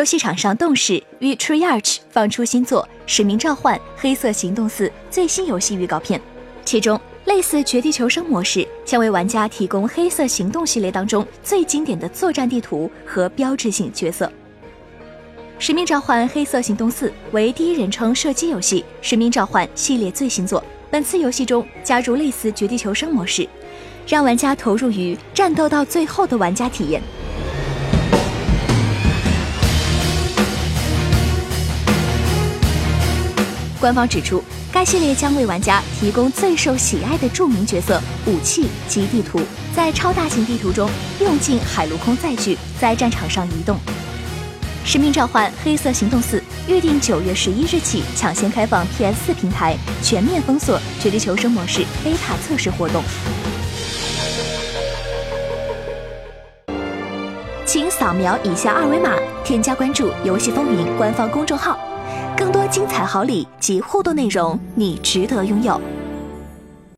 游戏厂商动视与 Treyarch 放出新作《使命召唤：黑色行动四》最新游戏预告片，其中类似绝地求生模式将为玩家提供黑色行动系列当中最经典的作战地图和标志性角色。《使命召唤：黑色行动四》为第一人称射击游戏《使命召唤》系列最新作，本次游戏中加入类似绝地求生模式。让玩家投入于战斗到最后的玩家体验。官方指出，该系列将为玩家提供最受喜爱的著名角色、武器及地图，在超大型地图中用尽海陆空载具，在战场上移动。《使命召唤：黑色行动四》预定九月十一日起抢先开放 PS 四平台，全面封锁绝地求生模式 beta 测试活动。请扫描以下二维码，添加关注“游戏风云”官方公众号，更多精彩好礼及互动内容，你值得拥有。